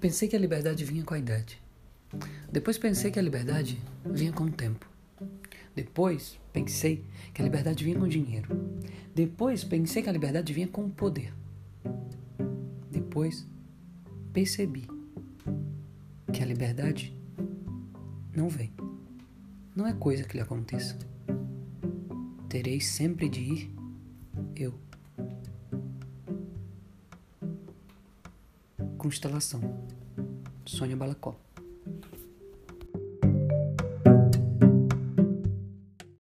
Pensei que a liberdade vinha com a idade. Depois pensei que a liberdade vinha com o tempo. Depois pensei que a liberdade vinha com o dinheiro. Depois pensei que a liberdade vinha com o poder. Depois percebi que a liberdade não vem. Não é coisa que lhe aconteça. Terei sempre de ir eu. Constelação, Sônia Balacó.